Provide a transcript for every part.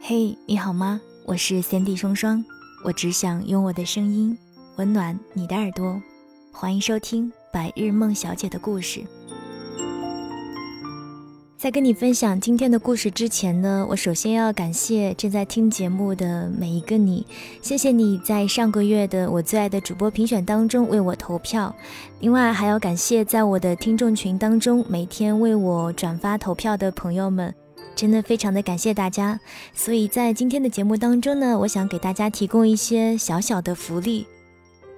嘿，你好吗？我是三 D 双双，我只想用我的声音温暖你的耳朵。欢迎收听《白日梦小姐的故事》。在跟你分享今天的故事之前呢，我首先要感谢正在听节目的每一个你，谢谢你在上个月的我最爱的主播评选当中为我投票。另外还要感谢在我的听众群当中每天为我转发投票的朋友们，真的非常的感谢大家。所以在今天的节目当中呢，我想给大家提供一些小小的福利。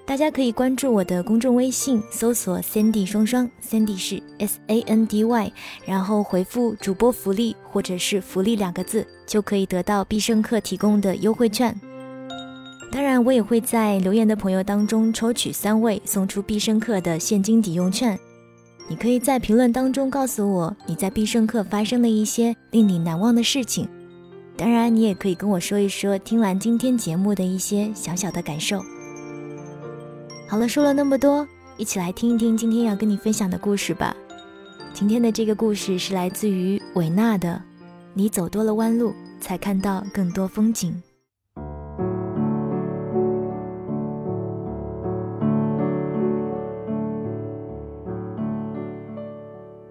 大家可以关注我的公众微信，搜索 Sandy 双双，Sandy 是 S A N D Y，然后回复主播福利或者是福利两个字，就可以得到必胜客提供的优惠券。当然，我也会在留言的朋友当中抽取三位，送出必胜客的现金抵用券。你可以在评论当中告诉我你在必胜客发生的一些令你难忘的事情。当然，你也可以跟我说一说听完今天节目的一些小小的感受。好了，说了那么多，一起来听一听今天要跟你分享的故事吧。今天的这个故事是来自于韦纳的《你走多了弯路，才看到更多风景》。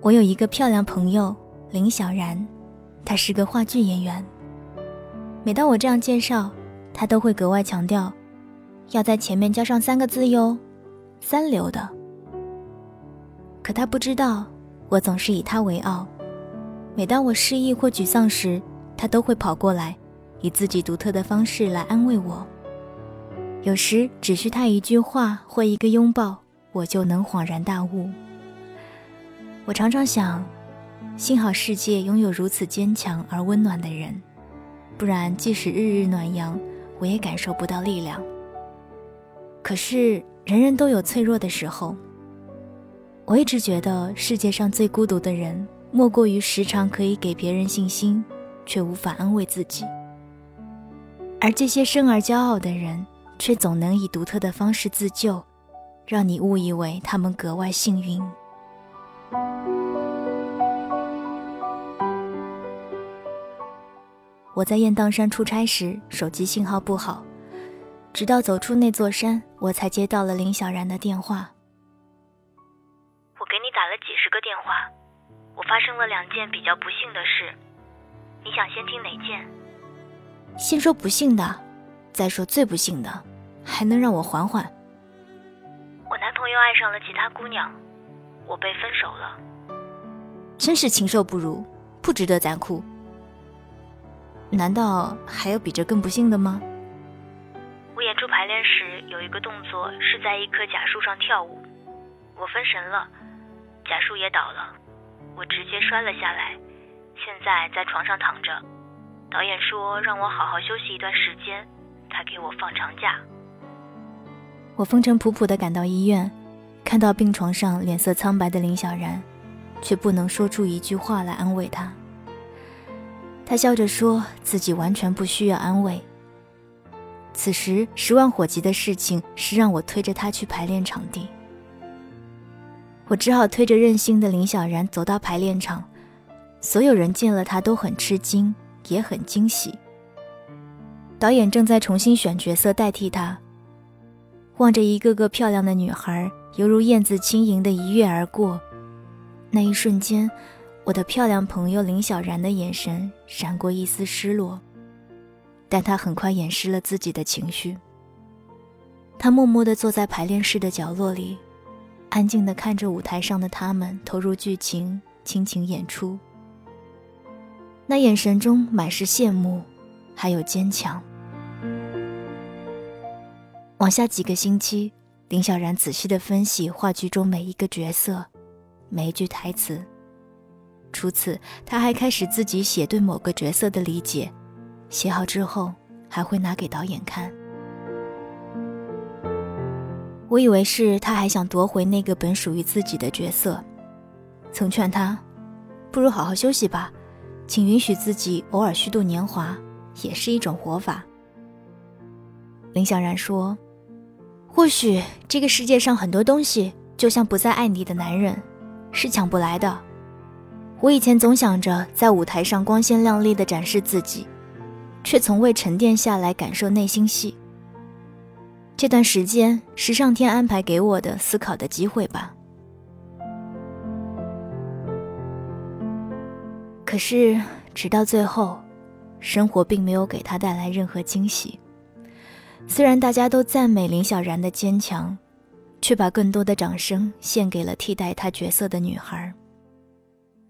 我有一个漂亮朋友林小然，她是个话剧演员。每当我这样介绍，她都会格外强调。要在前面加上三个字哟，三流的。可他不知道，我总是以他为傲。每当我失意或沮丧时，他都会跑过来，以自己独特的方式来安慰我。有时只需他一句话或一个拥抱，我就能恍然大悟。我常常想，幸好世界拥有如此坚强而温暖的人，不然即使日日暖阳，我也感受不到力量。可是，人人都有脆弱的时候。我一直觉得世界上最孤独的人，莫过于时常可以给别人信心，却无法安慰自己。而这些生而骄傲的人，却总能以独特的方式自救，让你误以为他们格外幸运。我在雁荡山出差时，手机信号不好。直到走出那座山，我才接到了林小然的电话。我给你打了几十个电话，我发生了两件比较不幸的事，你想先听哪件？先说不幸的，再说最不幸的，还能让我缓缓。我男朋友爱上了其他姑娘，我被分手了。真是禽兽不如，不值得咱哭。难道还有比这更不幸的吗？我演出排练时有一个动作是在一棵假树上跳舞，我分神了，假树也倒了，我直接摔了下来，现在在床上躺着。导演说让我好好休息一段时间，他给我放长假。我风尘仆仆地赶到医院，看到病床上脸色苍白的林小然，却不能说出一句话来安慰他。他笑着说自己完全不需要安慰。此时，十万火急的事情是让我推着他去排练场地。我只好推着任性的林小然走到排练场，所有人见了他都很吃惊，也很惊喜。导演正在重新选角色代替他，望着一个个漂亮的女孩，犹如燕子轻盈的一跃而过。那一瞬间，我的漂亮朋友林小然的眼神闪过一丝失落。但他很快掩饰了自己的情绪。他默默地坐在排练室的角落里，安静地看着舞台上的他们投入剧情、倾情演出。那眼神中满是羡慕，还有坚强。往下几个星期，林小然仔细地分析话剧中每一个角色、每一句台词。除此，他还开始自己写对某个角色的理解。写好之后，还会拿给导演看。我以为是他还想夺回那个本属于自己的角色，曾劝他，不如好好休息吧，请允许自己偶尔虚度年华，也是一种活法。林小然说：“或许这个世界上很多东西，就像不再爱你的男人，是抢不来的。我以前总想着在舞台上光鲜亮丽的展示自己，却从未沉淀下来感受内心戏。这段时间是上天安排给我的思考的机会吧。可是，直到最后，生活并没有给他带来任何惊喜。虽然大家都赞美林小然的坚强，却把更多的掌声献给了替代她角色的女孩。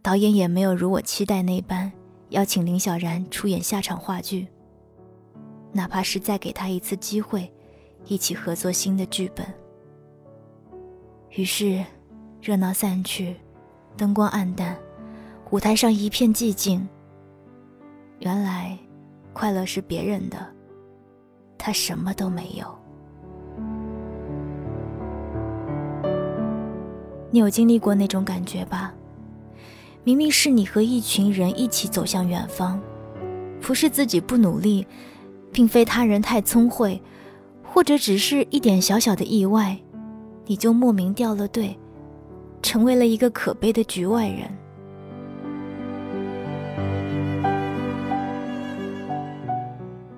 导演也没有如我期待那般邀请林小然出演下场话剧，哪怕是再给他一次机会，一起合作新的剧本。于是，热闹散去，灯光暗淡，舞台上一片寂静。原来，快乐是别人的。他什么都没有。你有经历过那种感觉吧？明明是你和一群人一起走向远方，不是自己不努力，并非他人太聪慧，或者只是一点小小的意外，你就莫名掉了队，成为了一个可悲的局外人。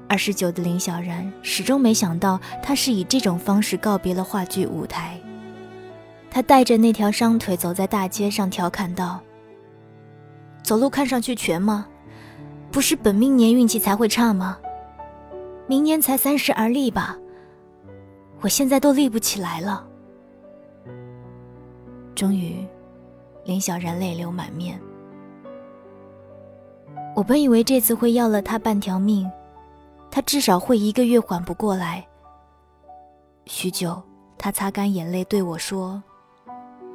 二十九的林小然始终没想到，他是以这种方式告别了话剧舞台。他带着那条伤腿走在大街上，调侃道：“走路看上去全吗？不是本命年运气才会差吗？明年才三十而立吧，我现在都立不起来了。”终于，林小然泪流满面。我本以为这次会要了他半条命。他至少会一个月缓不过来。许久，他擦干眼泪对我说：“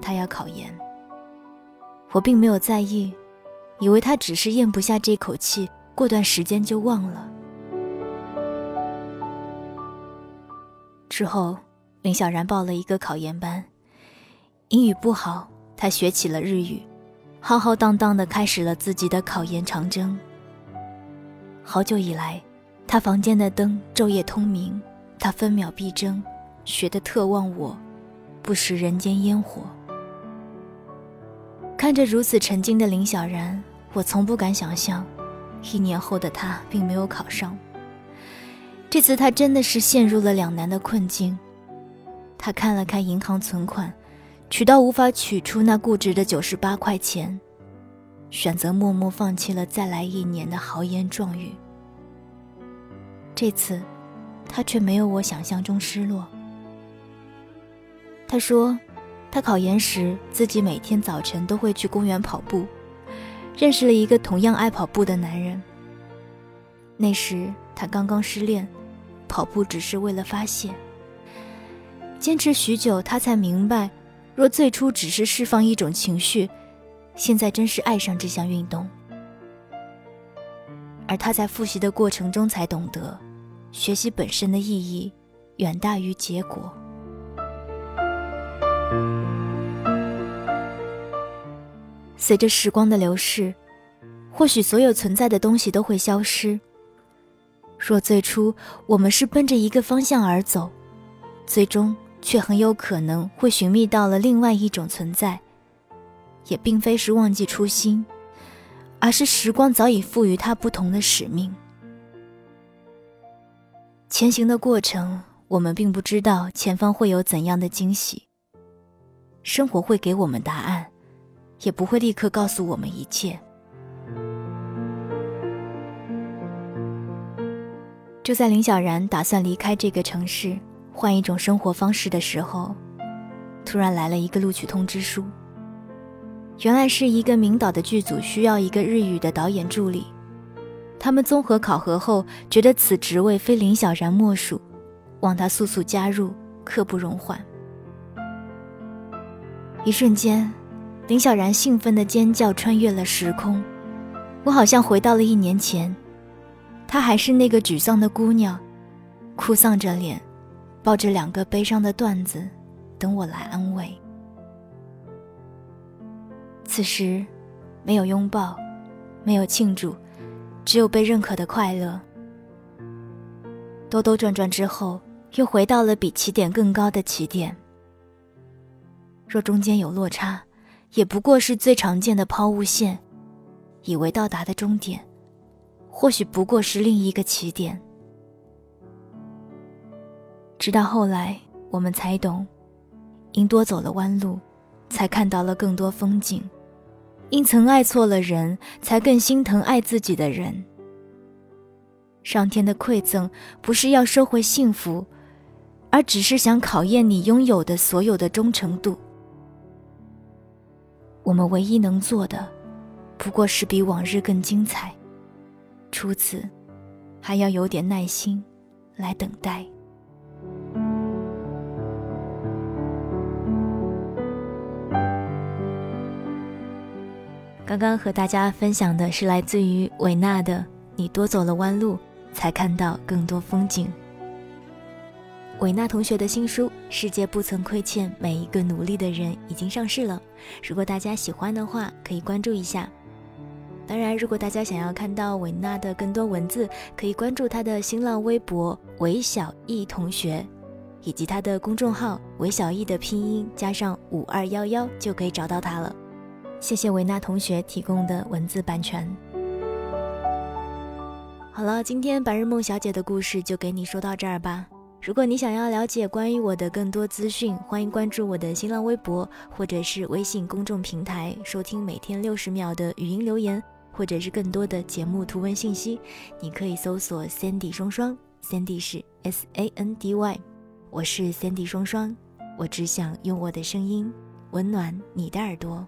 他要考研。”我并没有在意，以为他只是咽不下这口气，过段时间就忘了。之后，林小然报了一个考研班，英语不好，他学起了日语，浩浩荡荡的开始了自己的考研长征。好久以来。他房间的灯昼夜通明，他分秒必争，学得特忘我，不食人间烟火。看着如此沉静的林小然，我从不敢想象，一年后的他并没有考上。这次他真的是陷入了两难的困境。他看了看银行存款，取到无法取出那固执的九十八块钱，选择默默放弃了再来一年的豪言壮语。这次，他却没有我想象中失落。他说，他考研时自己每天早晨都会去公园跑步，认识了一个同样爱跑步的男人。那时他刚刚失恋，跑步只是为了发泄。坚持许久，他才明白，若最初只是释放一种情绪，现在真是爱上这项运动。而他在复习的过程中才懂得，学习本身的意义远大于结果。随着时光的流逝，或许所有存在的东西都会消失。若最初我们是奔着一个方向而走，最终却很有可能会寻觅到了另外一种存在，也并非是忘记初心。而是时光早已赋予它不同的使命。前行的过程，我们并不知道前方会有怎样的惊喜。生活会给我们答案，也不会立刻告诉我们一切。就在林小然打算离开这个城市，换一种生活方式的时候，突然来了一个录取通知书。原来是一个名导的剧组需要一个日语的导演助理，他们综合考核后觉得此职位非林小然莫属，望他速速加入，刻不容缓。一瞬间，林小然兴奋的尖叫穿越了时空，我好像回到了一年前，她还是那个沮丧的姑娘，哭丧着脸，抱着两个悲伤的段子，等我来安慰。此时，没有拥抱，没有庆祝，只有被认可的快乐。兜兜转转之后，又回到了比起点更高的起点。若中间有落差，也不过是最常见的抛物线以为到达的终点，或许不过是另一个起点。直到后来，我们才懂，因多走了弯路，才看到了更多风景；因曾爱错了人，才更心疼爱自己的人。上天的馈赠，不是要收回幸福，而只是想考验你拥有的所有的忠诚度。我们唯一能做的，不过是比往日更精彩。除此，还要有点耐心，来等待。刚刚和大家分享的是来自于韦纳的《你多走了弯路，才看到更多风景》。韦纳同学的新书《世界不曾亏欠每一个努力的人》已经上市了，如果大家喜欢的话，可以关注一下。当然，如果大家想要看到韦纳的更多文字，可以关注他的新浪微博“韦小艺同学”，以及他的公众号“韦小艺”的拼音加上五二幺幺，就可以找到他了。谢谢维娜同学提供的文字版权。好了，今天白日梦小姐的故事就给你说到这儿吧。如果你想要了解关于我的更多资讯，欢迎关注我的新浪微博或者是微信公众平台，收听每天六十秒的语音留言，或者是更多的节目图文信息。你可以搜索 Sandy 双双，Sandy 是 S A N D Y，我是 Sandy 双双，我只想用我的声音温暖你的耳朵。